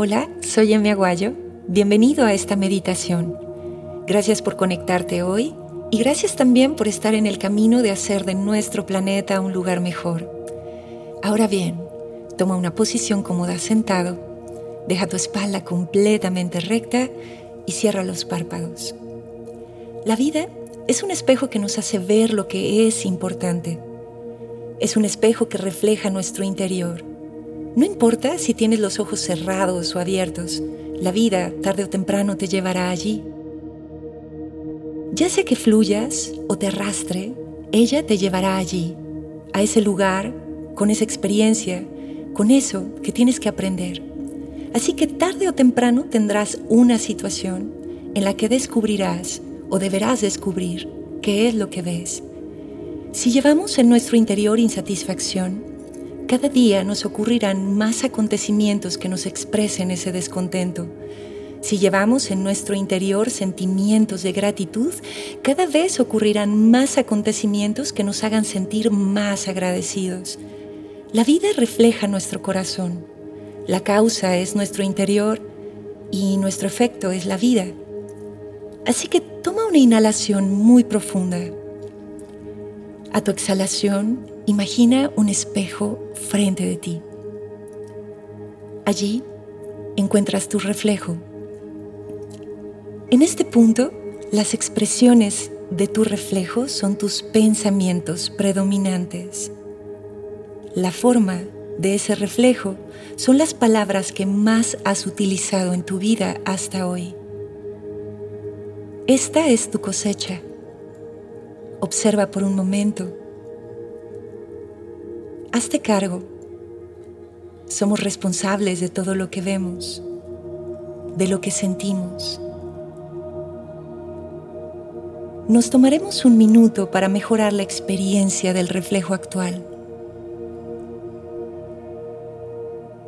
Hola, soy Emi Aguayo. Bienvenido a esta meditación. Gracias por conectarte hoy y gracias también por estar en el camino de hacer de nuestro planeta un lugar mejor. Ahora bien, toma una posición cómoda sentado, deja tu espalda completamente recta y cierra los párpados. La vida es un espejo que nos hace ver lo que es importante. Es un espejo que refleja nuestro interior no importa si tienes los ojos cerrados o abiertos, la vida tarde o temprano te llevará allí. Ya sea que fluyas o te arrastre, ella te llevará allí, a ese lugar, con esa experiencia, con eso que tienes que aprender. Así que tarde o temprano tendrás una situación en la que descubrirás o deberás descubrir qué es lo que ves. Si llevamos en nuestro interior insatisfacción, cada día nos ocurrirán más acontecimientos que nos expresen ese descontento. Si llevamos en nuestro interior sentimientos de gratitud, cada vez ocurrirán más acontecimientos que nos hagan sentir más agradecidos. La vida refleja nuestro corazón. La causa es nuestro interior y nuestro efecto es la vida. Así que toma una inhalación muy profunda. A tu exhalación, Imagina un espejo frente de ti. Allí encuentras tu reflejo. En este punto, las expresiones de tu reflejo son tus pensamientos predominantes. La forma de ese reflejo son las palabras que más has utilizado en tu vida hasta hoy. Esta es tu cosecha. Observa por un momento Hazte cargo. Somos responsables de todo lo que vemos, de lo que sentimos. Nos tomaremos un minuto para mejorar la experiencia del reflejo actual.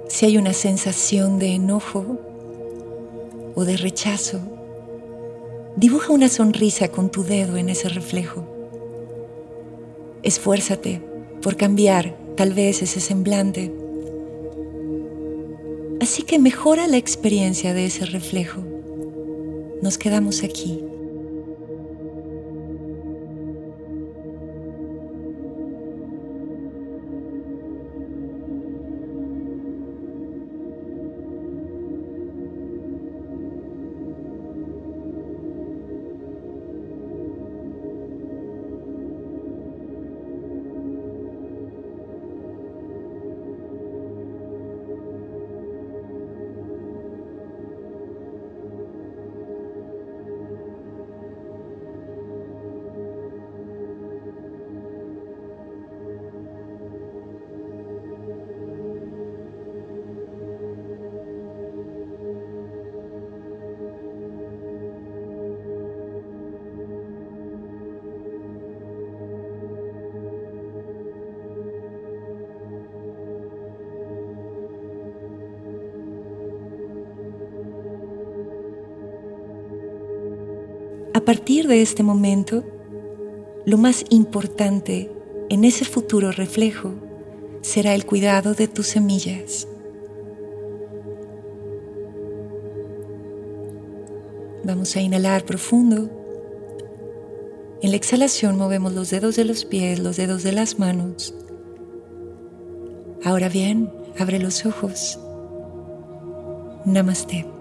Si hay una sensación de enojo o de rechazo, dibuja una sonrisa con tu dedo en ese reflejo. Esfuérzate por cambiar tal vez ese semblante. Así que mejora la experiencia de ese reflejo. Nos quedamos aquí. A partir de este momento, lo más importante en ese futuro reflejo será el cuidado de tus semillas. Vamos a inhalar profundo. En la exhalación movemos los dedos de los pies, los dedos de las manos. Ahora bien, abre los ojos. Namaste.